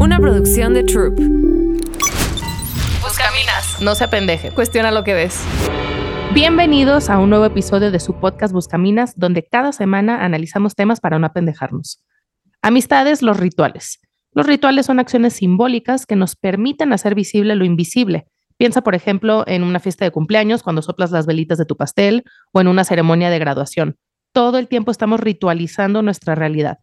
Una producción de Troop. Buscaminas. No se apendeje. Cuestiona lo que ves. Bienvenidos a un nuevo episodio de su podcast Buscaminas, donde cada semana analizamos temas para no apendejarnos. Amistades, los rituales. Los rituales son acciones simbólicas que nos permiten hacer visible lo invisible. Piensa, por ejemplo, en una fiesta de cumpleaños cuando soplas las velitas de tu pastel o en una ceremonia de graduación. Todo el tiempo estamos ritualizando nuestra realidad.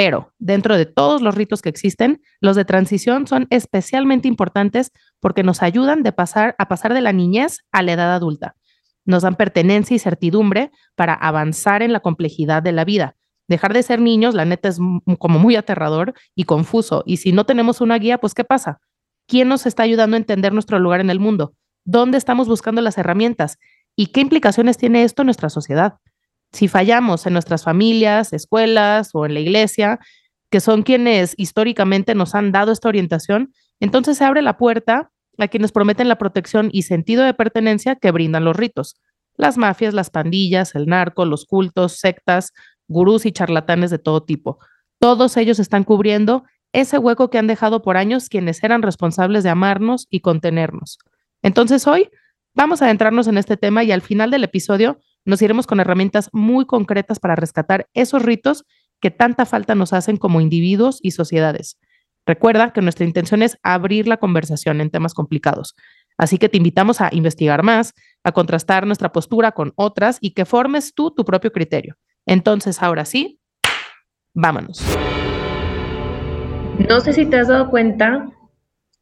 Pero dentro de todos los ritos que existen, los de transición son especialmente importantes porque nos ayudan de pasar, a pasar de la niñez a la edad adulta. Nos dan pertenencia y certidumbre para avanzar en la complejidad de la vida. Dejar de ser niños, la neta, es como muy aterrador y confuso. Y si no tenemos una guía, pues ¿qué pasa? ¿Quién nos está ayudando a entender nuestro lugar en el mundo? ¿Dónde estamos buscando las herramientas? ¿Y qué implicaciones tiene esto en nuestra sociedad? Si fallamos en nuestras familias, escuelas o en la iglesia, que son quienes históricamente nos han dado esta orientación, entonces se abre la puerta a quienes prometen la protección y sentido de pertenencia que brindan los ritos. Las mafias, las pandillas, el narco, los cultos, sectas, gurús y charlatanes de todo tipo. Todos ellos están cubriendo ese hueco que han dejado por años quienes eran responsables de amarnos y contenernos. Entonces hoy vamos a adentrarnos en este tema y al final del episodio nos iremos con herramientas muy concretas para rescatar esos ritos que tanta falta nos hacen como individuos y sociedades. Recuerda que nuestra intención es abrir la conversación en temas complicados. Así que te invitamos a investigar más, a contrastar nuestra postura con otras y que formes tú tu propio criterio. Entonces, ahora sí, vámonos. No sé si te has dado cuenta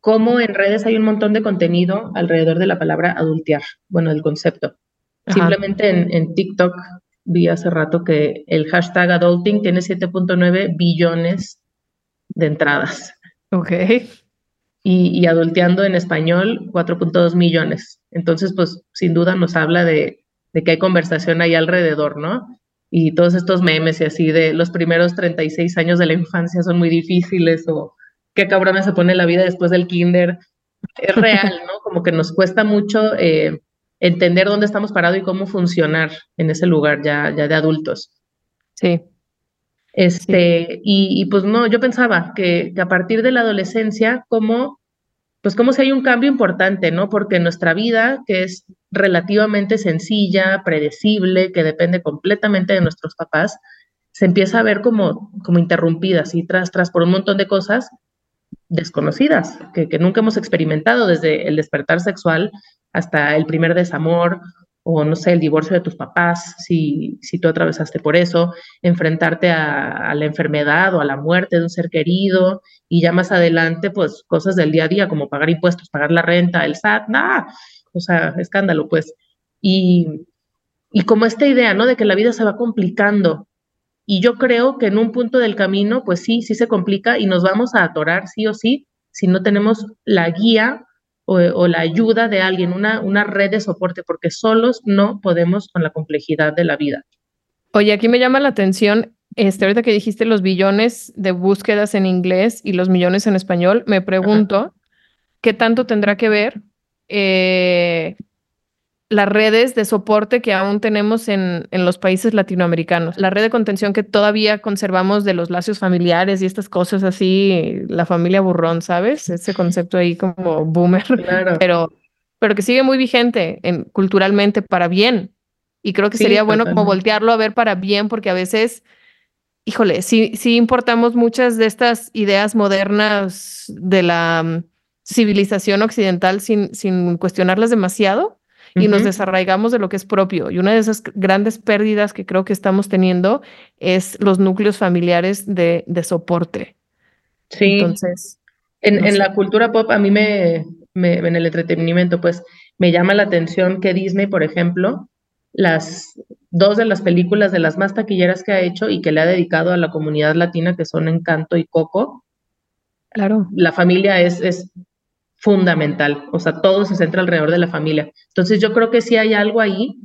cómo en redes hay un montón de contenido alrededor de la palabra adultear, bueno, del concepto. Simplemente en, TikTok vi hace rato que el hashtag adulting tiene 7.9 billones de entradas. Ok. Y, y adulteando en español, 4.2 millones. Entonces, pues sin duda nos habla de, de que hay conversación ahí alrededor, ¿no? Y todos estos memes y así de los primeros 36 años de la infancia son muy difíciles o qué cabrona se pone la vida después del kinder. Es real, ¿no? Como que nos cuesta mucho eh, entender dónde estamos parados y cómo funcionar en ese lugar ya, ya de adultos. Sí. Este, Y, pues no, yo pensaba que, que, a partir de la adolescencia, como, pues como si hay un cambio importante, ¿no? Porque nuestra vida, que es relativamente sencilla, predecible, que depende completamente de nuestros papás, se empieza a ver como, como interrumpida, así tras, tras por un montón de cosas desconocidas, que, que nunca hemos experimentado, desde el despertar sexual hasta el primer desamor o no sé, el divorcio de tus papás, si, si tú atravesaste por eso, enfrentarte a, la enfermedad o a la muerte de un ser querido y ya más adelante, pues cosas del día a día como pagar impuestos, pagar la renta, el SAT, nada, o sea, escándalo, pues. Y, y como esta idea, ¿no? De que la vida se va complicando. Y yo creo que en un punto del camino, pues sí, sí se complica y nos vamos a atorar sí o sí si no tenemos la guía o, la ayuda de alguien, una, una red de soporte, porque solos no podemos con la complejidad de la vida. Oye, aquí me llama la atención, este, ahorita que dijiste los billones de búsquedas en inglés y los millones en español, me pregunto, ¿qué tanto tendrá que ver eh, las redes de soporte que aún tenemos en, en, los países latinoamericanos, la red de contención que todavía conservamos de los lazos familiares y estas cosas así, la familia burrón, ¿sabes? Ese concepto ahí como boomer, pero, pero que sigue muy vigente en, culturalmente para bien. Y creo que sería bueno como voltearlo a ver para bien, porque a veces, híjole, sí, sí importamos muchas de estas ideas modernas de la mm, civilización occidental sin, sin cuestionarlas demasiado y nos desarraigamos de lo que es propio. Y una de esas grandes pérdidas que creo que estamos teniendo es los núcleos familiares de, de soporte. Sí. Entonces. En, en la cultura pop, a mí me, me, en el entretenimiento, pues me llama la atención que Disney, por ejemplo, las dos de las películas de las más taquilleras que ha hecho y que le ha dedicado a la comunidad latina, que son Encanto y Coco. Claro. La familia es, es fundamental, o sea, todo se centra alrededor de la familia. Entonces yo creo que sí hay algo ahí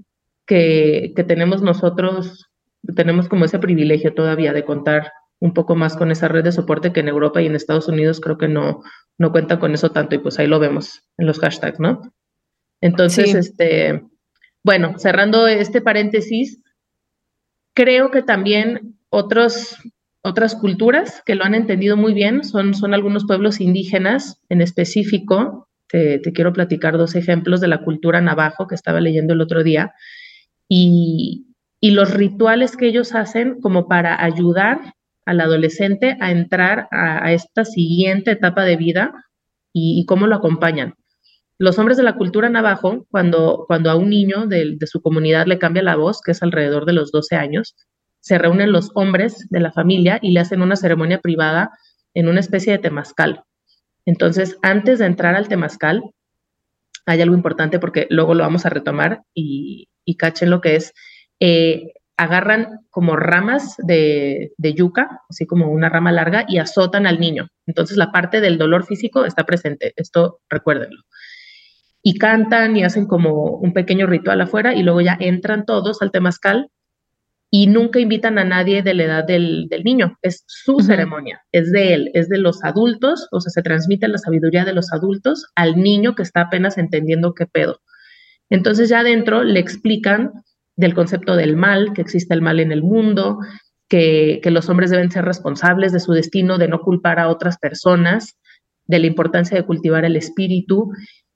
que, que tenemos nosotros, tenemos como ese privilegio todavía de contar un poco más con esa red de soporte que en Europa y en Estados Unidos creo que no, no cuenta con eso tanto y pues ahí lo vemos en los hashtags, ¿no? Entonces, este, bueno, cerrando este paréntesis, creo que también otros otras culturas que lo han entendido muy bien, son, son algunos pueblos indígenas en específico. Te, quiero platicar dos ejemplos de la cultura navajo que estaba leyendo el otro día y, y los rituales que ellos hacen como para ayudar al adolescente a entrar a, esta siguiente etapa de vida y, cómo lo acompañan. Los hombres de la cultura navajo, cuando, cuando a un niño de, de su comunidad le cambia la voz, que es alrededor de los 12 años, se reúnen los hombres de la familia y le hacen una ceremonia privada en una especie de temazcal. Entonces, antes de entrar al temazcal, hay algo importante porque luego lo vamos a retomar y, y cachen lo que es, eh, agarran como ramas de, de, yuca, así como una rama larga, y azotan al niño. Entonces la parte del dolor físico está presente, esto recuérdenlo. Y cantan y hacen como un pequeño ritual afuera y luego ya entran todos al temazcal y nunca invitan a nadie de la edad del, del niño. Es su uh -huh. ceremonia, es de él, es de los adultos, o sea, se transmite la sabiduría de los adultos al niño que está apenas entendiendo qué pedo. Entonces ya adentro le explican del concepto del mal, que existe el mal en el mundo, que, que los hombres deben ser responsables de su destino, de no culpar a otras personas, de la importancia de cultivar el espíritu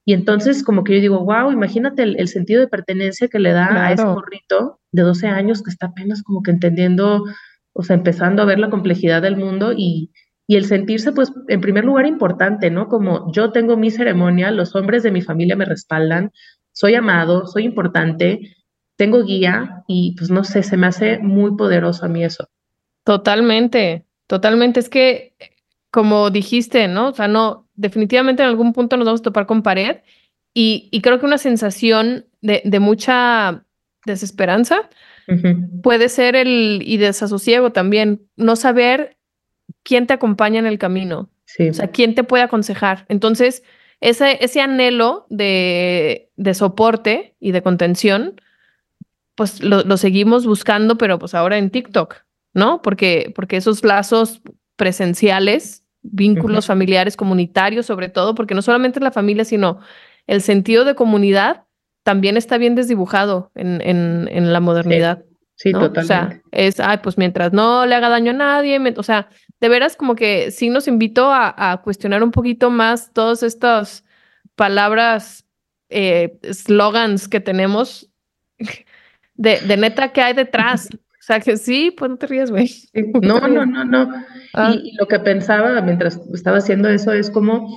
y entonces como que yo digo, wow, imagínate el, el sentido de pertenencia que le da claro. a ese morrito de 12 años que está apenas como que entendiendo, o sea, empezando a ver la complejidad del mundo y, y el sentirse, pues, en primer lugar, importante, ¿no? Como yo tengo mi ceremonia, los hombres de mi familia me respaldan, soy amado, soy importante, tengo guía y pues no sé, se me hace muy poderoso a mí eso. Totalmente, totalmente. Es que, como dijiste, ¿no? O sea, no, definitivamente en algún punto nos vamos a topar con pared y, y creo que una sensación de, de mucha desesperanza uh -huh. puede ser el y desasosiego también, no saber quién te acompaña en el camino, sí. o sea, quién te puede aconsejar. Entonces, ese, ese anhelo de, de soporte y de contención, pues lo, lo, seguimos buscando, pero pues ahora en TikTok, ¿no? Porque, porque esos lazos presenciales vínculos uh -huh. familiares, comunitarios, sobre todo, porque no solamente la familia, sino el sentido de comunidad también está bien desdibujado en, en, en la modernidad. Sí, sí ¿no? totalmente. O sea, es, ay, pues mientras no le haga daño a nadie, me, o sea, de veras como que sí nos invito a, a cuestionar un poquito más todas estas palabras, eh, slogans que tenemos de, de neta que hay detrás. O sea, que sí, pues no te rías, güey. No, no, no, no. Ah. Y, y, lo que pensaba mientras estaba haciendo eso es como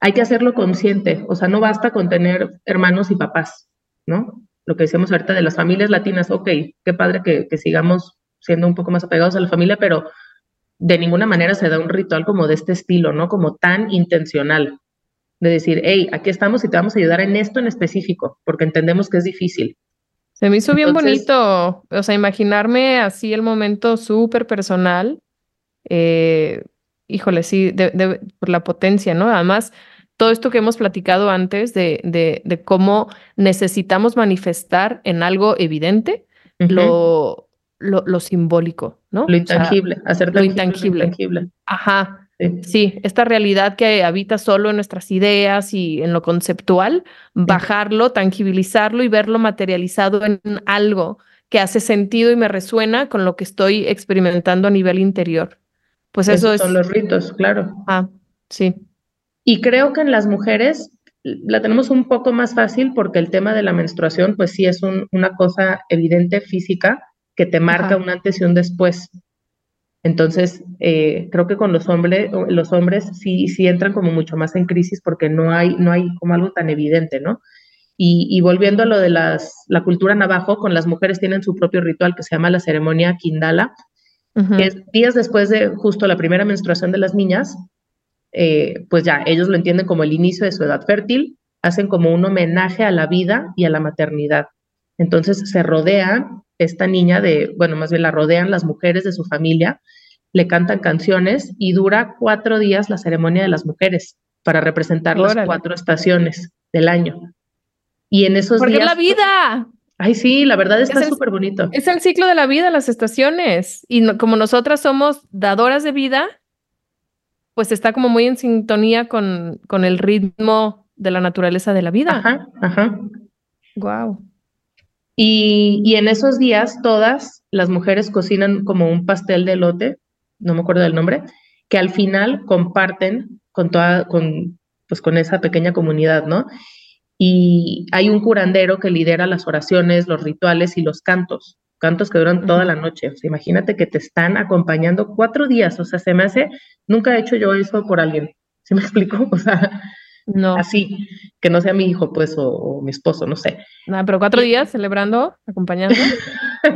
hay que hacerlo consciente. O sea, no basta con tener hermanos y papás, ¿no? Lo que decíamos ahorita de las familias latinas, ok, qué padre que, que sigamos siendo un poco más apegados a la familia, pero de ninguna manera se da un ritual como de este estilo, ¿no? Como tan intencional. De decir, hey, aquí estamos y te vamos a ayudar en esto en específico, porque entendemos que es difícil se me hizo bien bonito, o sea, imaginarme así el momento súper personal. Eh, híjole, sí, de, de, por la potencia, ¿no? Además, todo esto que hemos platicado antes de, de, de cómo necesitamos manifestar en algo evidente uh -huh. lo, lo, lo, simbólico, ¿no? Lo intangible, o sea, hacer lo intangible. lo intangible. Ajá. Sí. sí. esta realidad que habita solo en nuestras ideas y en lo conceptual, bajarlo, tangibilizarlo y verlo materializado en algo que hace sentido y me resuena con lo que estoy experimentando a nivel interior. Pues eso Esos es. Son los ritos, claro. Ah, sí. Y creo que en las mujeres la tenemos un poco más fácil porque el tema de la menstruación, pues sí es un, una cosa evidente física que te marca Ajá. un antes y un después. Entonces, eh, creo que con los hombres, los hombres sí, sí entran como mucho más en crisis porque no hay, no hay como algo tan evidente, ¿no? Y, y volviendo a lo de las, la cultura navajo, con las mujeres tienen su propio ritual que se llama la ceremonia Kindala, uh -huh. es días después de justo la primera menstruación de las niñas, eh, pues ya ellos lo entienden como el inicio de su edad fértil, hacen como un homenaje a la vida y a la maternidad. Entonces se rodean esta niña de, bueno, más bien la rodean las mujeres de su familia, le cantan canciones y dura cuatro días la ceremonia de las mujeres para representar Órale. las cuatro estaciones del año. Y en esos Porque días... la vida! Ay, sí, la verdad está súper bonito. Es el ciclo de la vida, las estaciones. Y no, como nosotras somos dadoras de vida, pues está como muy en sintonía con, con el ritmo de la naturaleza de la vida. Ajá, ajá. Wow. Y, y, en esos días todas las mujeres cocinan como un pastel de lote no me acuerdo del nombre, que al final comparten con toda, con, pues con esa pequeña comunidad, ¿no? Y hay un curandero que lidera las oraciones, los rituales y los cantos, cantos que duran toda la noche. O sea, imagínate que te están acompañando cuatro días, o sea, se me hace, nunca he hecho yo eso por alguien, ¿se me explico? O sea, no. así, que no sea mi hijo, pues, o, mi esposo, no sé. No, pero cuatro días celebrando, acompañando.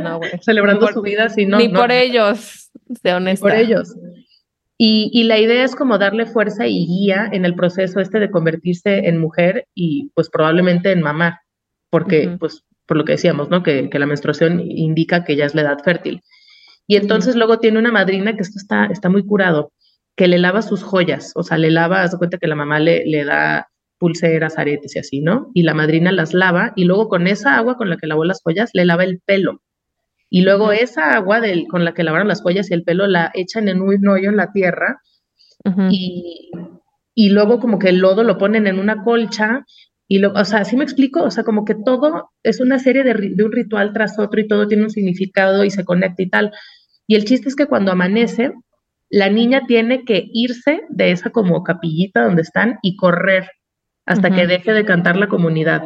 No, güey. Celebrando su vida, sí, no. Ni por ellos, de honesta. Ni por ellos. Y, la idea es como darle fuerza y guía en el proceso este de convertirse en mujer y pues probablemente en mamá, porque pues por lo que decíamos, ¿no? Que, la menstruación indica que ya es la edad fértil. Y entonces luego tiene una madrina que esto está, está muy curado, que le lava sus joyas, o sea, le lava, haz cuenta que la mamá le, le da pulseras, aretes y así, ¿no? Y la madrina las lava y luego con esa agua con la que lavó las joyas le lava el pelo. Y luego esa agua del, con la que lavaron las joyas y el pelo la echan en un hoyo en la tierra y, y, luego como que el lodo lo ponen en una colcha y lo, o sea, así me explico, o sea, como que todo es una serie de, de un ritual tras otro y todo tiene un significado y se conecta y tal. Y el chiste es que cuando amanece, la niña tiene que irse de esa como capillita donde están y correr hasta que deje de cantar la comunidad.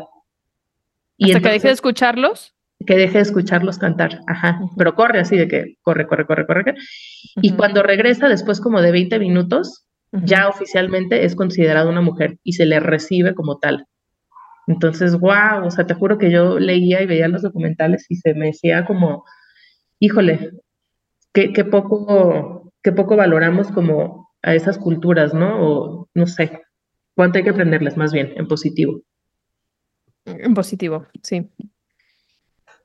Y ¿Hasta que deje de escucharlos? Que deje de escucharlos cantar, ajá, pero corre así de que corre, corre, corre, corre. Y cuando regresa, después como de 20 minutos, ya oficialmente es considerada una mujer y se le recibe como tal. Entonces, wow, o sea, te juro que yo leía y veía los documentales y se me decía como, híjole, qué, qué poco, qué poco valoramos como a esas culturas, ¿no? O no sé, cuánto hay que aprenderles más bien, en positivo. En positivo, sí.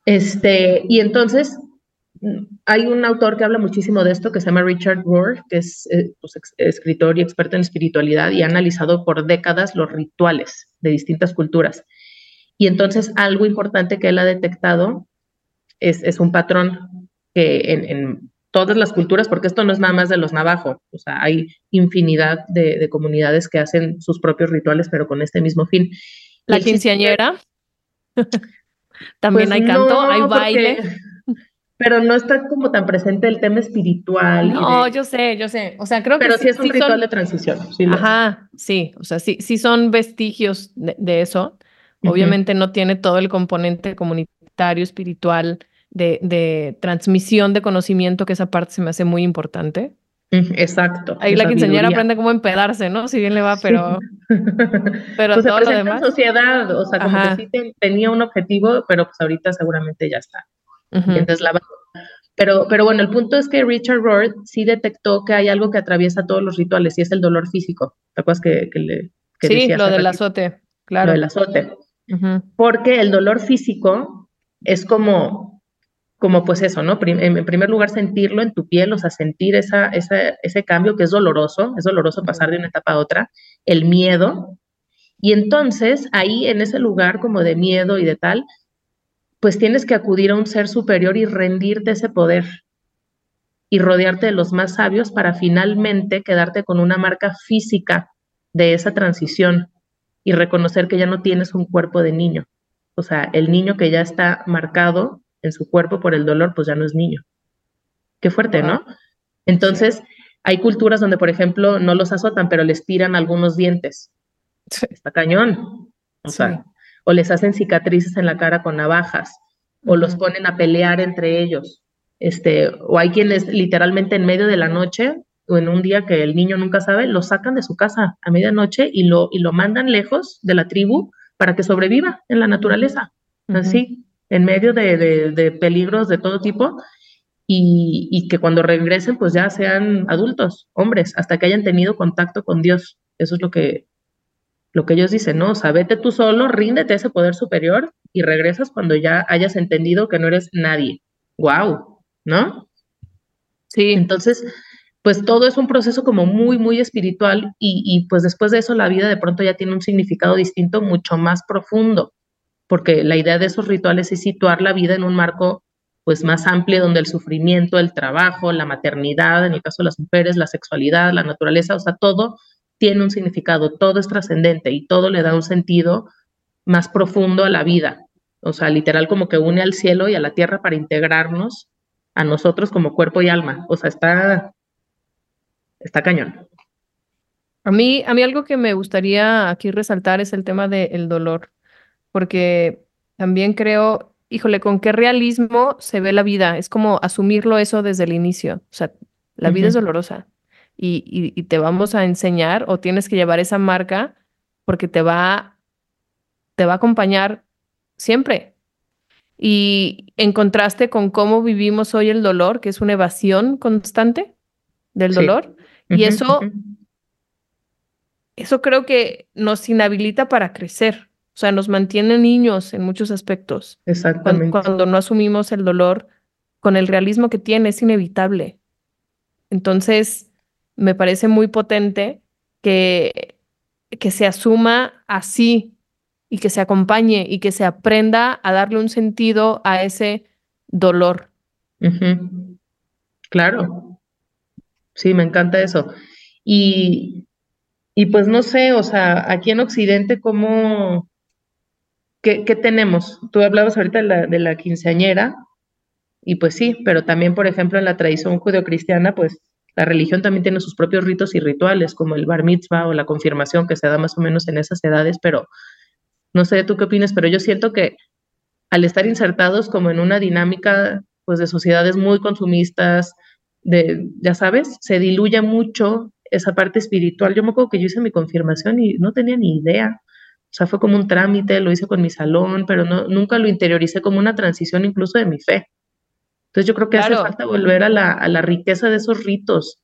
Este, y entonces hay un autor que habla muchísimo de esto que se llama Richard Rohr, que es eh, pues, escritor y experto en espiritualidad y ha analizado por décadas los rituales de distintas culturas. Y entonces algo importante que él ha detectado es, es un patrón que en, todas las culturas, porque esto no es nada más de los navajo, o sea, hay infinidad de, comunidades que hacen sus propios rituales, pero con este mismo fin. La quinceañera. También pues hay canto, hay baile. pero no está como tan presente el tema espiritual. No, yo sé, yo sé. O sea, creo que. Pero sí, es un ritual de transición. Ajá, sí. O sea, sí, sí son vestigios de, eso. Obviamente no tiene todo el componente comunitario, espiritual, de, de, transmisión de conocimiento, que esa parte se me hace muy importante. Exacto. Ahí la quinceañera aprende cómo empedarse, ¿no? Si bien le va, pero. Pero pues todo lo demás. En sociedad, o sea, como que sí tenía un objetivo, pero pues ahorita seguramente ya está. Entonces la pero, pero bueno, el punto es que Richard Rohr sí detectó que hay algo que atraviesa todos los rituales y es el dolor físico. ¿Te acuerdas que, que le que Sí, lo del azote, claro. Lo del azote. Porque el dolor físico es como como pues eso, ¿no? en primer lugar, sentirlo en tu piel, o sea, sentir esa, ese cambio que es doloroso, es doloroso pasar de una etapa a otra, el miedo. Y entonces, ahí en ese lugar como de miedo y de tal, pues tienes que acudir a un ser superior y rendirte ese poder y rodearte de los más sabios para finalmente quedarte con una marca física de esa transición y reconocer que ya no tienes un cuerpo de niño. O sea, el niño que ya está marcado en su cuerpo por el dolor, pues ya no es niño. Qué fuerte, ¿no? Entonces, hay culturas donde, por ejemplo, no los azotan, pero les tiran algunos dientes. Está cañón. O sea, o les hacen cicatrices en la cara con navajas, o los ponen a pelear entre ellos. Este, o hay quienes literalmente en medio de la noche o en un día que el niño nunca sabe, lo sacan de su casa a medianoche y lo, y lo mandan lejos de la tribu para que sobreviva en la naturaleza. Así en medio de, peligros de todo tipo y, que cuando regresen pues ya sean adultos, hombres, hasta que hayan tenido contacto con Dios. Eso es lo que, lo que ellos dicen, ¿no? O sea, vete tú solo, ríndete a ese poder superior y regresas cuando ya hayas entendido que no eres nadie. ¡Wow! ¿No? Sí. Entonces, pues todo es un proceso como muy, muy espiritual y, y pues después de eso la vida de pronto ya tiene un significado distinto, mucho más profundo porque la idea de esos rituales es situar la vida en un marco pues más amplio donde el sufrimiento, el trabajo, la maternidad, en el caso de las mujeres, la sexualidad, la naturaleza, o sea, todo tiene un significado, todo es trascendente y todo le da un sentido más profundo a la vida. O sea, literal como que une al cielo y a la tierra para integrarnos a nosotros como cuerpo y alma. O sea, está, está cañón. A mí, a mí algo que me gustaría aquí resaltar es el tema del dolor, porque también creo, híjole, con qué realismo se ve la vida. Es como asumirlo eso desde el inicio. O sea, la vida es dolorosa y, y, te vamos a enseñar o tienes que llevar esa marca porque te va, te va a acompañar siempre. Y en contraste con cómo vivimos hoy el dolor, que es una evasión constante del dolor, y eso, eso creo que nos inhabilita para crecer. O sea, nos mantiene niños en muchos aspectos. Exactamente. Cuando, no asumimos el dolor con el realismo que tiene, es inevitable. Entonces, me parece muy potente que, que se asuma así y que se acompañe y que se aprenda a darle un sentido a ese dolor. Claro. Sí, me encanta eso. Y, y pues no sé, o sea, aquí en Occidente, ¿cómo, ¿Qué, tenemos? Tú hablabas ahorita de la, de la quinceañera, y pues sí, pero también, por ejemplo, en la tradición judeocristiana, pues la religión también tiene sus propios ritos y rituales, como el bar mitzvah o la confirmación, que se da más o menos en esas edades, pero no sé tú qué opinas, pero yo siento que al estar insertados como en una dinámica pues de sociedades muy consumistas, de, ya sabes, se diluye mucho esa parte espiritual. Yo me acuerdo que yo hice mi confirmación y no tenía ni idea. O sea, fue como un trámite, lo hice con mi salón, pero no, nunca lo interioricé como una transición incluso de mi fe. Entonces yo creo que hace falta volver a la, a la, riqueza de esos ritos,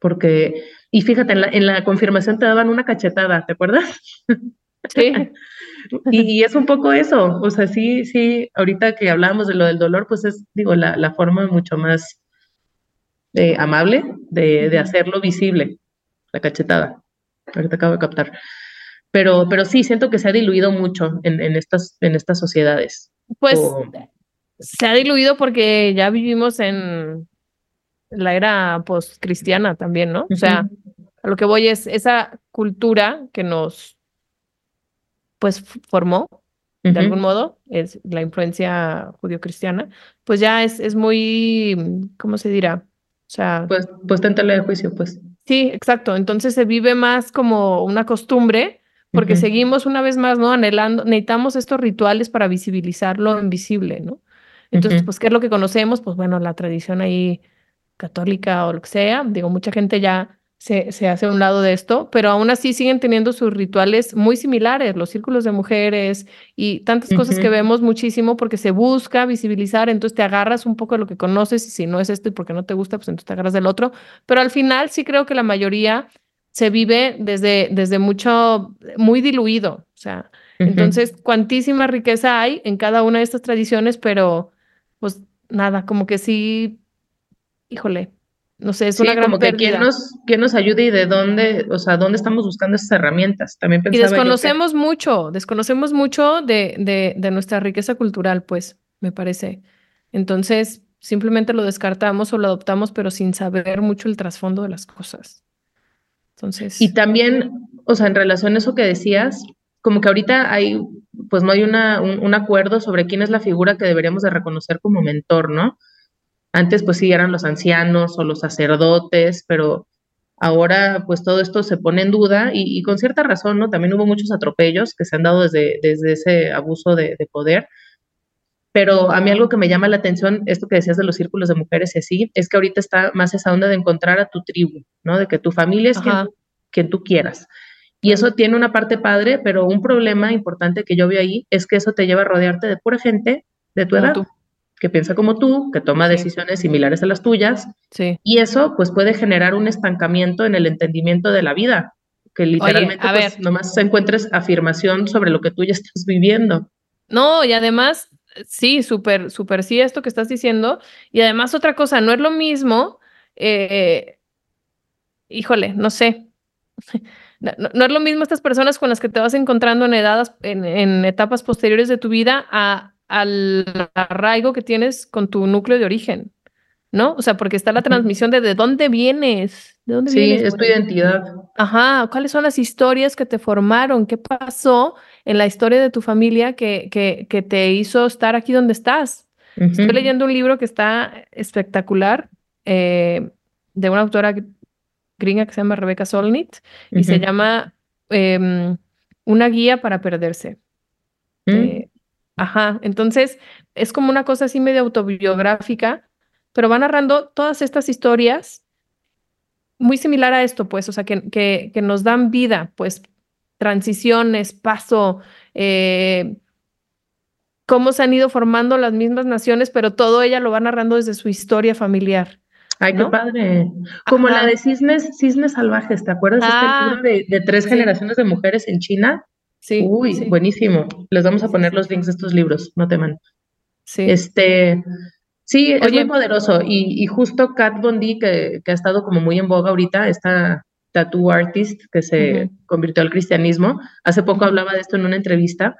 porque, y fíjate, en la, en la confirmación te daban una cachetada, ¿te acuerdas? Sí. y, es un poco eso, o sea, sí, sí, ahorita que hablábamos de lo del dolor, pues es, digo, la, la forma mucho más eh, amable de, de hacerlo visible, la cachetada. Ahorita acabo de captar. Pero, pero sí, siento que se ha diluido mucho en, en estas, en estas sociedades. Pues se ha diluido porque ya vivimos en la era post-cristiana también, ¿no? O sea, a lo que voy es esa cultura que nos, pues, formó, de algún modo, es la influencia judío-cristiana, pues ya es, es muy, ¿cómo se dirá? O sea... Pues, pues tentale de juicio, pues. Sí, exacto. Entonces se vive más como una costumbre porque seguimos una vez más, ¿no? Anhelando, necesitamos estos rituales para visibilizar lo invisible, ¿no? Entonces, pues, ¿qué es lo que conocemos? Pues bueno, la tradición ahí católica o lo que sea. Digo, mucha gente ya se, se hace a un lado de esto, pero aún así siguen teniendo sus rituales muy similares, los círculos de mujeres y tantas cosas que vemos muchísimo porque se busca visibilizar, entonces te agarras un poco de lo que conoces y si no es esto y porque no te gusta, pues entonces te agarras del otro, pero al final sí creo que la mayoría se vive desde, desde mucho, muy diluido. O sea, entonces, cuantísima riqueza hay en cada una de estas tradiciones, pero pues nada, como que sí, híjole, no sé, es una gran como que ¿quién nos, quién nos ayude y de dónde, o sea, dónde estamos buscando esas herramientas. También pensaba Y desconocemos mucho, desconocemos mucho de, de, de nuestra riqueza cultural, pues, me parece. Entonces, simplemente lo descartamos o lo adoptamos, pero sin saber mucho el trasfondo de las cosas. Y también, o sea, en relación a eso que decías, como que ahorita hay, pues no hay una, un, acuerdo sobre quién es la figura que deberíamos de reconocer como mentor, ¿no? Antes, pues sí, eran los ancianos o los sacerdotes, pero ahora, pues todo esto se pone en duda y, con cierta razón, ¿no? También hubo muchos atropellos que se han dado desde, desde ese abuso de, poder. Pero a mí algo que me llama la atención, esto que decías de los círculos de mujeres y así, es que ahorita está más esa onda de encontrar a tu tribu, ¿no? De que tu familia es quien, tú quieras. Y eso tiene una parte padre, pero un problema importante que yo veo ahí es que eso te lleva a rodearte de pura gente de tu edad, que piensa como tú, que toma decisiones similares a las tuyas. Sí. Y eso pues puede generar un estancamiento en el entendimiento de la vida, que literalmente pues, nomás encuentres afirmación sobre lo que tú ya estás viviendo. No, y además Sí, súper, súper sí esto que estás diciendo. Y además otra cosa, no es lo mismo, eh, híjole, no sé. No, es lo mismo estas personas con las que te vas encontrando en, edades, en, etapas posteriores de tu vida a, al arraigo que tienes con tu núcleo de origen, ¿no? O sea, porque está la transmisión de de dónde vienes, de dónde sí, vienes. es tu identidad. Ajá, ¿cuáles son las historias que te formaron? ¿Qué pasó en la historia de tu familia que, que, que te hizo estar aquí donde estás. Estoy leyendo un libro que está espectacular eh, de una autora gringa que se llama Rebecca Solnit y se llama em, Una guía para perderse. Eh, ajá, entonces es como una cosa así medio autobiográfica, pero va narrando todas estas historias muy similar a esto, pues, o sea, que, que, que nos dan vida, pues, transiciones, paso, eh, cómo se han ido formando las mismas naciones, pero todo ella lo va narrando desde su historia familiar. Ay, qué padre. Como la de cisnes, cisnes salvajes, ¿te acuerdas de Ah, este libro de, de tres sí. generaciones de mujeres en China? Sí, Uy, sí, buenísimo. Les vamos a poner los links de estos libros, no teman. sí. Este, sí, es Oye. muy poderoso. Y, y justo Kat que, que ha estado como muy en boga ahorita, esta tattoo artist que se convirtió al cristianismo, hace poco hablaba de esto en una entrevista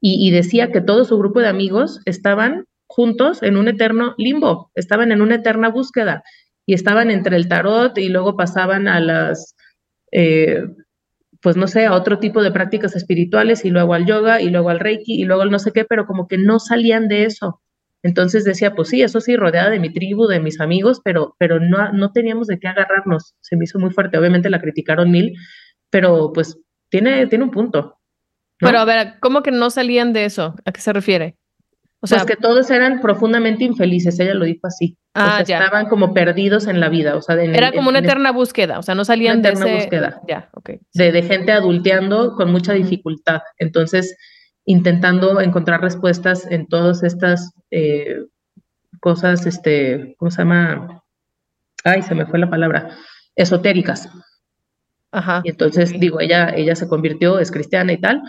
y, y decía que todo su grupo de amigos estaban juntos en un eterno limbo, estaban en una eterna búsqueda y estaban entre el tarot y luego pasaban a las, eh, pues no sé, a otro tipo de prácticas espirituales y luego al yoga y luego al reiki y luego al no sé qué, pero como que no salían de eso. Entonces decía, pues sí, eso sí, rodeada de mi tribu, de mis amigos, pero, pero no, no teníamos de qué agarrarnos. Se me hizo muy fuerte. Obviamente la criticaron mil, pero pues tiene, tiene un punto. ¿no? Pero a ver, ¿cómo que no salían de eso? ¿A qué se refiere? O sea, pues que todos eran profundamente infelices, ella lo dijo así. Ah, o sea, ya. estaban como perdidos en la vida. O sea, en- era en- como una en- eterna búsqueda, o sea, no salían de eterna ese... búsqueda. Ya, ok. de, de gente adulteando con mucha dificultad. Entonces, intentando encontrar respuestas en todas estas eh, cosas, este, ¿cómo se llama? Ay, se me fue la palabra, esotéricas. Ajá. Y entonces, digo, ella, ella se convirtió, es cristiana y tal,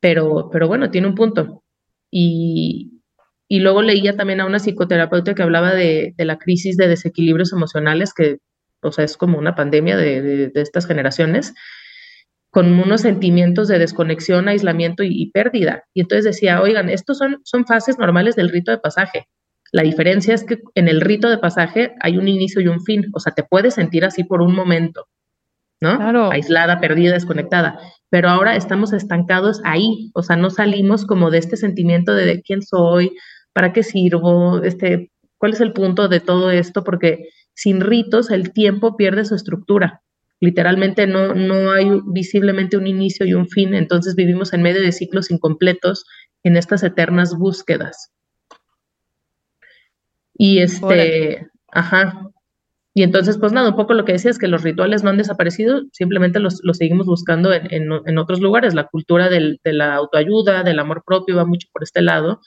pero, pero bueno, tiene un punto. Y, y luego leía también a una psicoterapeuta que hablaba de, de la crisis de desequilibrios emocionales, que, o sea, es como una pandemia de, de- de estas generaciones, con unos sentimientos de desconexión, aislamiento y, y pérdida. Y entonces decía, oigan, estos son, son fases normales del rito de pasaje. La diferencia es que en el rito de pasaje hay un inicio y un fin, o sea, te puedes sentir así por un momento, ¿no? Claro. Aislada, perdida, desconectada. Pero ahora estamos estancados ahí, o sea, no salimos como de este sentimiento de, de quién soy, para qué sirvo, este, cuál es el punto de todo esto, porque sin ritos el tiempo pierde su estructura. Literalmente no, no hay visiblemente un inicio y un fin, entonces vivimos en medio de ciclos incompletos en estas eternas búsquedas. Y este, Órale. ajá. Y entonces, pues nada, un poco lo que decía es que los rituales no han desaparecido, simplemente los, los seguimos buscando en, en, en otros lugares. La cultura del, de la autoayuda, del amor propio va mucho por este lado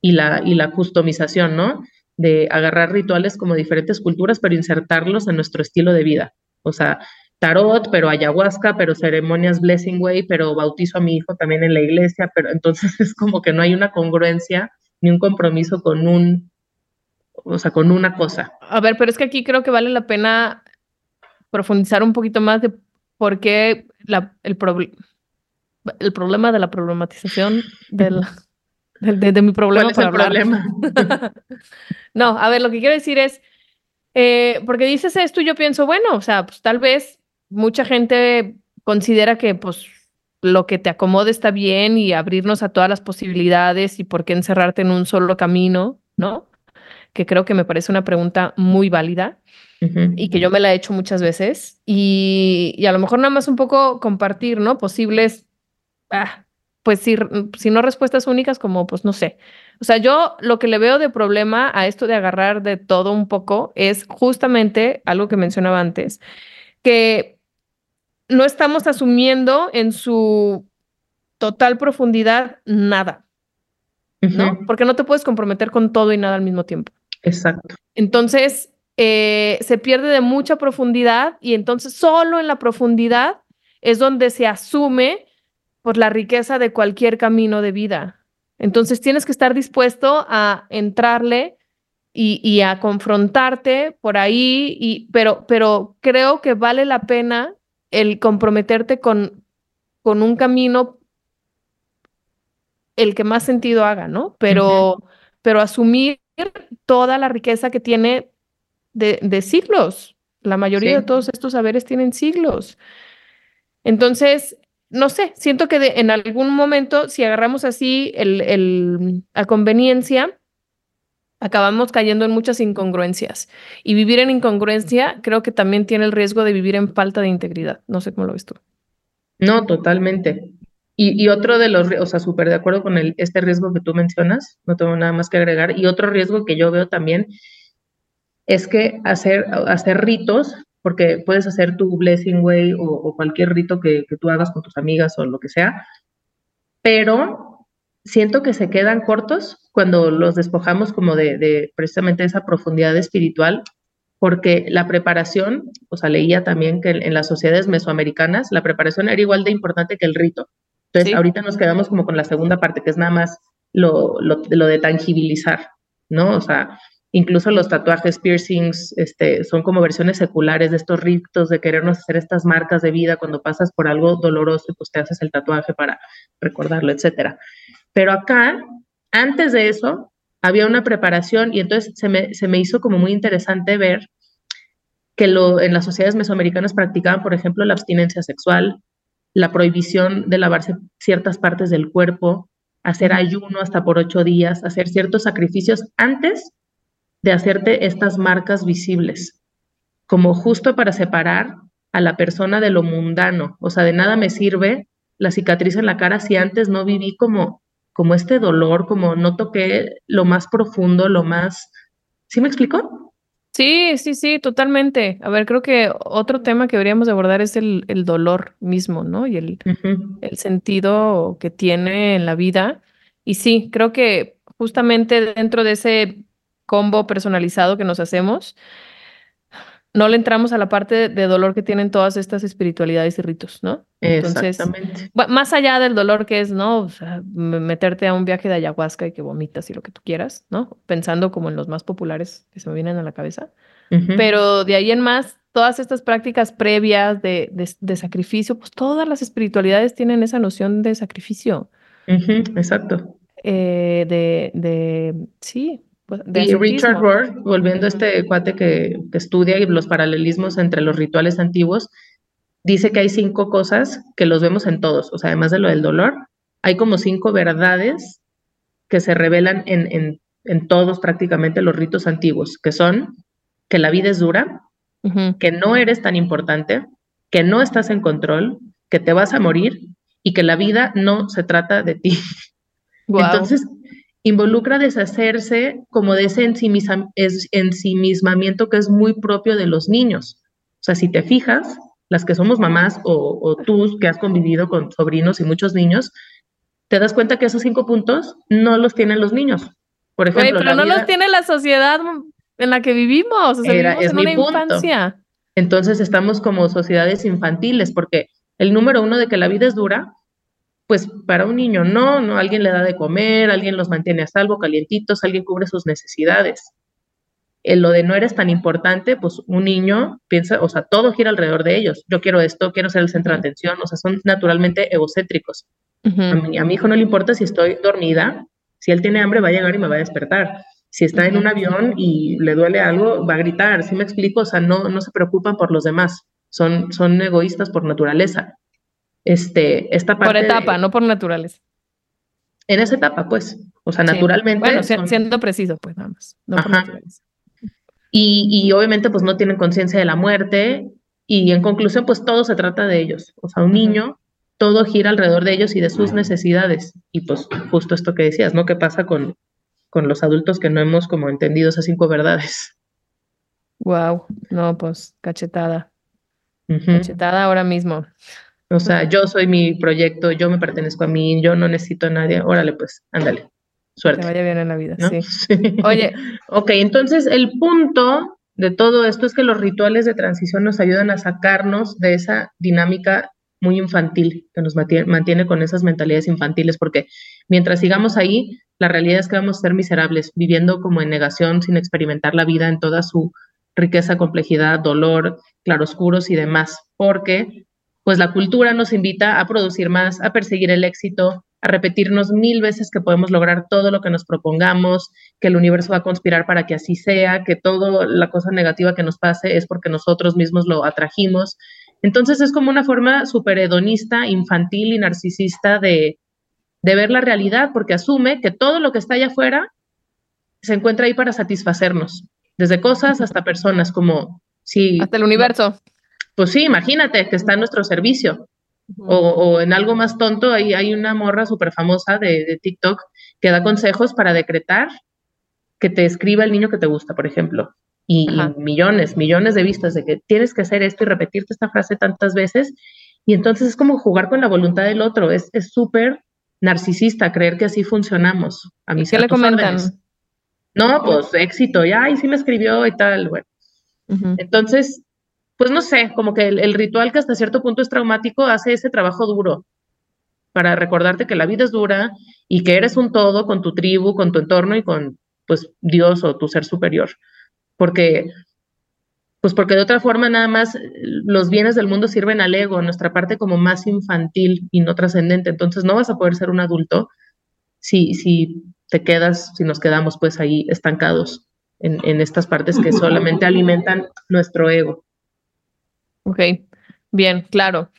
y la, y la customización, ¿no? De agarrar rituales como diferentes culturas, pero insertarlos en nuestro estilo de vida. O sea, tarot, pero ayahuasca, pero ceremonias blessing way, pero bautizo a mi hijo también en la iglesia, pero entonces es como que no hay una congruencia ni un compromiso con un, o sea, con una cosa. A ver, pero es que aquí creo que vale la pena profundizar un poquito más de por qué la, el, proble- el problema de la problematización del, de, de- de mi problema ¿Cuál es el problema? No, a ver, lo que quiero decir es, eh, porque dices esto y yo pienso, bueno, o sea, pues tal vez mucha gente considera que pues lo que te acomode está bien y abrirnos a todas las posibilidades y por qué encerrarte en un solo camino, ¿no? Que creo que me parece una pregunta muy válida y que yo me la he hecho muchas veces y, y a lo mejor nada más un poco compartir, ¿no? Posibles, ah, pues si, si no respuestas únicas como, pues no sé. O sea, yo lo que le veo de problema a esto de agarrar de todo un poco es justamente algo que mencionaba antes, que no estamos asumiendo en su total profundidad nada, ¿no? Porque no te puedes comprometer con todo y nada al mismo tiempo. Exacto. Entonces, eh, se pierde de mucha profundidad y entonces solo en la profundidad es donde se asume pues, la riqueza de cualquier camino de vida. Entonces, tienes que estar dispuesto a entrarle y, y a confrontarte por ahí, y, pero, pero creo que vale la pena el comprometerte con, con un camino el que más sentido haga, ¿no? Pero, pero asumir toda la riqueza que tiene de, de siglos. La mayoría Sí. de todos estos saberes tienen siglos. Entonces, no sé, siento que de- en algún momento, si agarramos así el, el- a conveniencia, acabamos cayendo en muchas incongruencias. Y vivir en incongruencia creo que también tiene el riesgo de vivir en falta de integridad. No sé cómo lo ves tú. No, totalmente. Y, otro de los, o sea, súper de acuerdo con el, este riesgo que tú mencionas, no tengo nada más que agregar. Y otro riesgo que yo veo también es que hacer, hacer ritos, porque puedes hacer tu blessing way o, cualquier rito que, que tú hagas con tus amigas o lo que sea, pero siento que se quedan cortos cuando los despojamos como de, precisamente esa profundidad espiritual, porque la preparación, o sea, leía también que en, las sociedades mesoamericanas la preparación era igual de importante que el rito. Entonces, ahorita nos quedamos como con la segunda parte, que es nada más lo, lo, lo de tangibilizar, ¿no? O sea, incluso los tatuajes, piercings, este, son como versiones seculares de estos ritos de querernos hacer estas marcas de vida cuando pasas por algo doloroso y pues te haces el tatuaje para recordarlo, etcétera. Pero acá antes de eso, había una preparación y entonces se me, hizo como muy interesante ver que lo, en las sociedades mesoamericanas practicaban, por ejemplo, la abstinencia sexual, la prohibición de lavarse ciertas partes del cuerpo, hacer ayuno hasta por ocho días, hacer ciertos sacrificios antes de hacerte estas marcas visibles, como justo para separar a la persona de lo mundano. O sea, de nada me sirve la cicatriz en la cara si antes no viví como como este dolor, como no toqué lo más profundo, lo más... ¿Sí me explico? Sí, sí, sí, totalmente. A ver, creo que otro tema que deberíamos abordar es el, el dolor mismo, ¿no? Y el, el sentido que tiene en la vida. Y sí, creo que justamente dentro de ese combo personalizado que nos hacemos, no le entramos a la parte de dolor que tienen todas estas espiritualidades y ritos, ¿no? Entonces, Exactamente. más allá del dolor que es, ¿no? O sea, meterte a un viaje de ayahuasca y que vomitas y lo que tú quieras, ¿no? Pensando como en los más populares que se me vienen a la cabeza. Pero de ahí en más, todas estas prácticas previas de, de, sacrificio, pues todas las espiritualidades tienen esa noción de sacrificio. Exacto. Eh, de, de, sí, pues, y Richard Rohr, volviendo a este cuate que, estudia los paralelismos entre los rituales antiguos, dice que hay cinco cosas que los vemos en todos, o sea, además de lo del dolor, hay como cinco verdades que se revelan en, en, todos prácticamente los ritos antiguos, que son que la vida es dura, que no eres tan importante, que no estás en control, que te vas a morir y que la vida no se trata de ti. Entonces, involucra deshacerse como de ese ensimismamiento que es muy propio de los niños. O sea, si te fijas, las que somos mamás o, tú que has convivido con sobrinos y muchos niños, te das cuenta que esos cinco puntos no los tienen los niños. Por ejemplo, pero no los tiene la sociedad en la que vivimos, o sea, vivimos en una infancia. Entonces estamos como sociedades infantiles, porque el número uno de que la vida es dura pues para un niño no, no, alguien le da de comer, alguien los mantiene a salvo, calientitos, alguien cubre sus necesidades. En lo de no eres tan importante, pues un niño piensa, o sea, todo gira alrededor de ellos. Yo quiero esto, quiero ser el centro de atención, o sea, son naturalmente egocéntricos. a, mi, a mi hijo no le importa si estoy dormida, si él tiene hambre va a llegar y me va a despertar. Si está en un avión y le duele algo, va a gritar. ¿Sí me explico? O sea, no, no se preocupan por los demás. Son, son egoístas por naturaleza este, esta parte. Por etapa, no por naturales. En esa etapa, pues. O sea, naturalmente. Bueno, siendo preciso, pues nada más. No por. Y, y, obviamente, pues no tienen conciencia de la muerte. Y en conclusión, pues todo se trata de ellos. O sea, un niño, todo gira alrededor de ellos y de sus necesidades. Y pues justo esto que decías, ¿no? ¿Qué pasa con, con los adultos que no hemos como entendido esas cinco verdades? Wow, no, pues cachetada. Cachetada ahora mismo. O sea, yo soy mi proyecto, yo me pertenezco a mí, yo no necesito a nadie. Órale, pues, ándale. Suerte. Que vaya bien en la vida, sí. Oye. ok, entonces el punto de todo esto es que los rituales de transición nos ayudan a sacarnos de esa dinámica muy infantil que nos mantiene, con esas mentalidades infantiles, porque mientras sigamos ahí, la realidad es que vamos a ser miserables, viviendo como en negación, sin experimentar la vida en toda su riqueza, complejidad, dolor, claroscuros y demás, porque pues la cultura nos invita a producir más, a perseguir el éxito, a repetirnos mil veces que podemos lograr todo lo que nos propongamos, que el universo va a conspirar para que así sea, que toda la cosa negativa que nos pase es porque nosotros mismos lo atrajimos. Entonces es como una forma súper hedonista, infantil y narcisista de, ver la realidad, porque asume que todo lo que está allá afuera se encuentra ahí para satisfacernos, desde cosas hasta personas, como si... Hasta el universo. Pues sí, imagínate que está en nuestro servicio. O, en algo más tonto, hay, hay una morra súper famosa de, de, TikTok que da consejos para decretar que te escriba el niño que te gusta, por ejemplo. Y, millones, millones de vistas de que tienes que hacer esto y repetirte esta frase tantas veces. Y entonces es como jugar con la voluntad del otro. Es súper narcisista creer que así funcionamos. A mis ¿Qué le comentan? No, pues éxito, ya, y sí me escribió y tal, bueno. Entonces, pues no sé, como que el, ritual que hasta cierto punto es traumático hace ese trabajo duro para recordarte que la vida es dura y que eres un todo con tu tribu, con tu entorno y con pues Dios o tu ser superior. Porque pues porque de otra forma nada más los bienes del mundo sirven al ego, nuestra parte como más infantil y no trascendente. Entonces no vas a poder ser un adulto si, si te quedas, si nos quedamos pues ahí estancados en, en estas partes que solamente alimentan nuestro ego. Ok, bien, claro.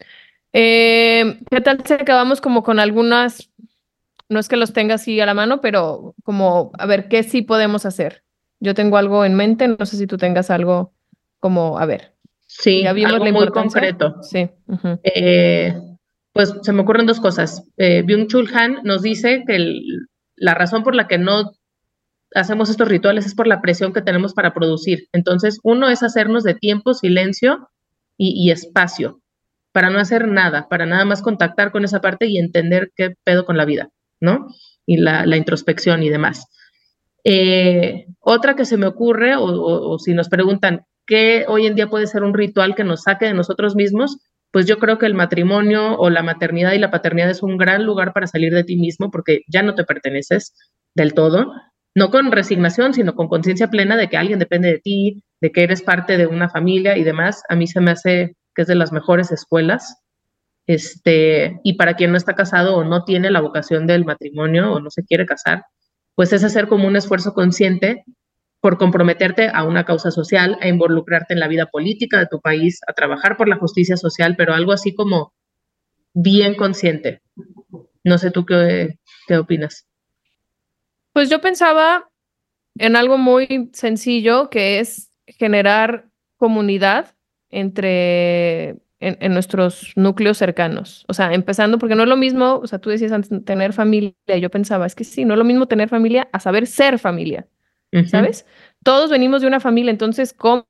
Eh, ¿Qué tal si acabamos como con algunas, no es que los tenga así a la mano, pero como, a ver, ¿qué sí podemos hacer? Yo tengo algo en mente, no sé si tú tengas algo como, a ver. Sí, algo muy concreto. Sí. Eh, pues se me ocurren dos cosas. Eh, Byung-Chul Han nos dice que la razón por la que no hacemos estos rituales es por la presión que tenemos para producir. Entonces, uno es hacernos de tiempo, silencio y, espacio para no hacer nada, para nada más contactar con esa parte y entender qué pedo con la vida, ¿no? Y la, introspección y demás. Eh, otra que se me ocurre, o, si nos preguntan qué hoy en día puede ser un ritual que nos saque de nosotros mismos, pues yo creo que el matrimonio o la maternidad y la paternidad es un gran lugar para salir de ti mismo porque ya no te perteneces del todo, no con resignación, sino con conciencia plena de que alguien depende de ti, de que eres parte de una familia y demás, a mí se me hace que es de las mejores escuelas. Este, y para quien no está casado o no tiene la vocación del matrimonio o no se quiere casar, pues es hacer como un esfuerzo consciente por comprometerte a una causa social, a involucrarte en la vida política de tu país, a trabajar por la justicia social, pero algo así como bien consciente. No sé tú qué, qué opinas. Pues yo pensaba en algo muy sencillo que es generar comunidad entre en, nuestros núcleos cercanos. O sea, empezando, porque no es lo mismo, o sea, tú decías antes tener familia, yo pensaba, es que sí, no es lo mismo tener familia a saber ser familia, ¿sabes? Todos venimos de una familia, entonces, ¿cómo?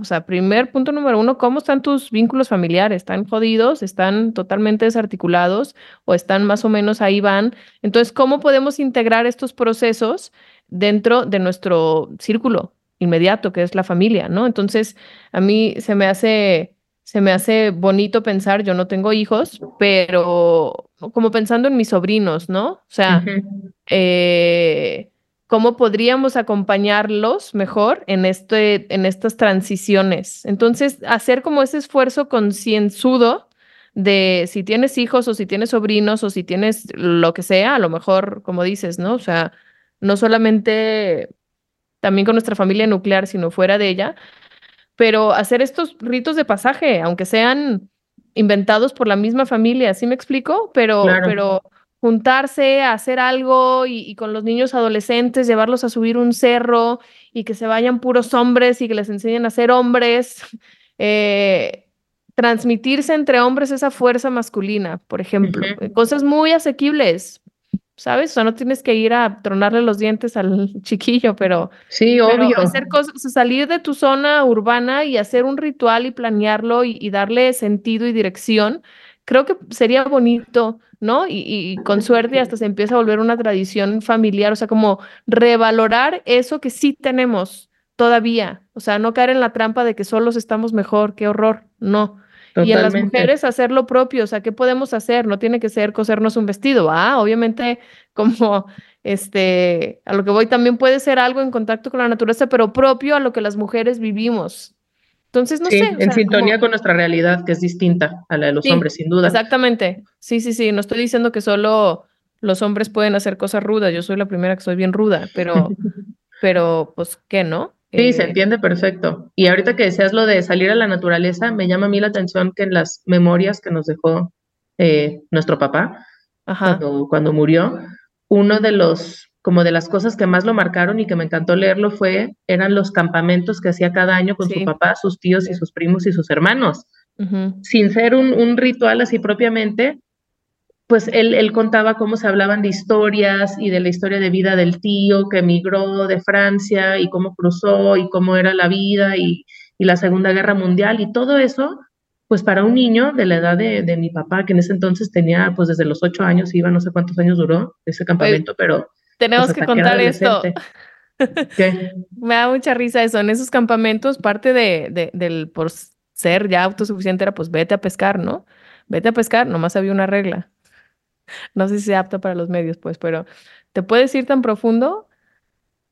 O sea, primer punto número uno, ¿cómo están tus vínculos familiares? ¿Están jodidos? ¿Están totalmente desarticulados? ¿O están más o menos ahí van? Entonces, ¿cómo podemos integrar estos procesos dentro de nuestro círculo inmediato, que es la familia, ¿no? Entonces, a mí se me hace, se me hace bonito pensar, yo no tengo hijos, pero como pensando en mis sobrinos, ¿no? O sea, eh, ¿cómo podríamos acompañarlos mejor en, este, en estas transiciones? Entonces, hacer como ese esfuerzo concienzudo de si tienes hijos o si tienes sobrinos o si tienes lo que sea, a lo mejor, como dices, ¿no? O sea, no solamente también con nuestra familia nuclear, sino fuera de ella, pero hacer estos ritos de pasaje, aunque sean inventados por la misma familia, ¿sí me explico? Pero, pero juntarse a hacer algo y, con los niños adolescentes, llevarlos a subir un cerro y que se vayan puros hombres y que les enseñen a ser hombres, eh, transmitirse entre hombres esa fuerza masculina, por ejemplo, cosas muy asequibles, ¿sabes? O sea, no tienes que ir a tronarle los dientes al chiquillo, pero... Sí, obvio. hacer cosas, salir de tu zona urbana y hacer un ritual y planearlo y, darle sentido y dirección, creo que sería bonito, ¿no? Y, y, con suerte hasta se empieza a volver una tradición familiar, o sea, como revalorar eso que sí tenemos todavía, o sea, no caer en la trampa de que solos estamos mejor, qué horror, no. Y a las mujeres hacer lo propio, o sea, ¿qué podemos hacer? No tiene que ser cosernos un vestido, ah, obviamente como este, a lo que voy también puede ser algo en contacto con la naturaleza, pero propio a lo que las mujeres vivimos. Entonces, no sé. En sintonía con nuestra realidad, que es distinta a la de los hombres, sin duda. Exactamente. Sí, sí, sí. No estoy diciendo que solo los hombres pueden hacer cosas rudas. Yo soy la primera que soy bien ruda, pero, pero, pues, ¿qué no? Sí, se eh, entiende perfecto. Y ahorita que decías lo de salir a la naturaleza, me llama a mí la atención que en las memorias que nos dejó eh, nuestro papá, Cuando, cuando murió, uno de los como de las cosas que más lo marcaron y que me encantó leerlo fue, eran los campamentos que hacía cada año con su papá, sus tíos y sus primos y sus hermanos. Sin ser un, ritual así propiamente, pues él, él, contaba cómo se hablaban de historias y de la historia de vida del tío que emigró de Francia y cómo cruzó y cómo era la vida y, y la Segunda Guerra Mundial y todo eso, pues para un niño de la edad de, de, mi papá, que en ese entonces tenía, pues desde los ocho años iba, no sé cuántos años duró ese campamento, pero tenemos que contar esto. Me da mucha risa eso. En esos campamentos, parte de, del por ser ya autosuficiente era pues vete a pescar, ¿no? Vete a pescar, nomás había una regla. No sé si sea apta para los medios, pues, pero te puedes ir tan profundo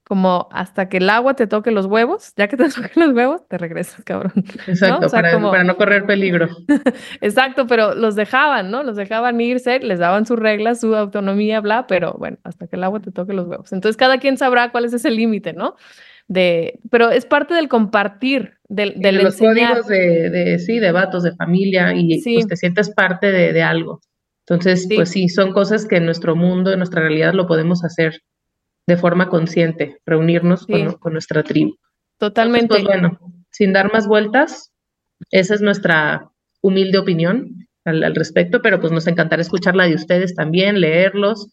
como hasta que el agua te toque los huevos, ya que te toquen los huevos, te regresas, cabrón. Exacto, para, no correr peligro. Exacto, pero los dejaban, ¿no? Los dejaban irse, les daban sus reglas, su autonomía, bla, pero bueno, hasta que el agua te toque los huevos. Entonces cada quien sabrá cuál es ese límite, ¿no? De, pero es parte del compartir, del, del de los códigos de, de, sí, de vatos, de familia, y pues te sientes parte de, de algo. Entonces, pues sí, son cosas que en nuestro mundo, en nuestra realidad lo podemos hacer de forma consciente, reunirnos con, nuestra tribu. Totalmente. pues bueno, sin dar más vueltas, esa es nuestra humilde opinión al, respecto, pero pues nos encantará escuchar la de ustedes también, leerlos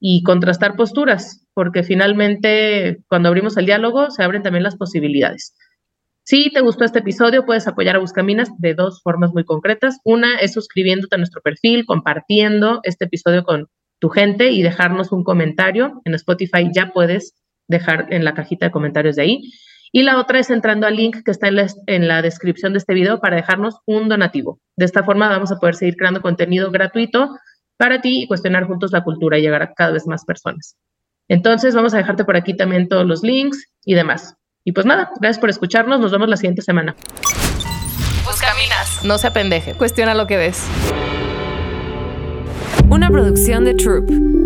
y contrastar posturas, porque finalmente cuando abrimos el diálogo se abren también las posibilidades. Si te gustó este episodio, puedes apoyar a Buscaminas de dos formas muy concretas. Una es suscribiéndote a nuestro perfil, compartiendo este episodio con tu gente y dejarnos un comentario. En Spotify ya puedes dejar en la cajita de comentarios de ahí. Y la otra es entrando al link que está en la, descripción de este video para dejarnos un donativo. De esta forma vamos a poder seguir creando contenido gratuito para ti y cuestionar juntos la cultura y llegar a cada vez más personas. Entonces vamos a dejarte por aquí también todos los links y demás. Y pues nada, gracias por escucharnos. Nos vemos la siguiente semana. Pues caminas, no se apendeje. Cuestiona lo que ves una producción de Troop.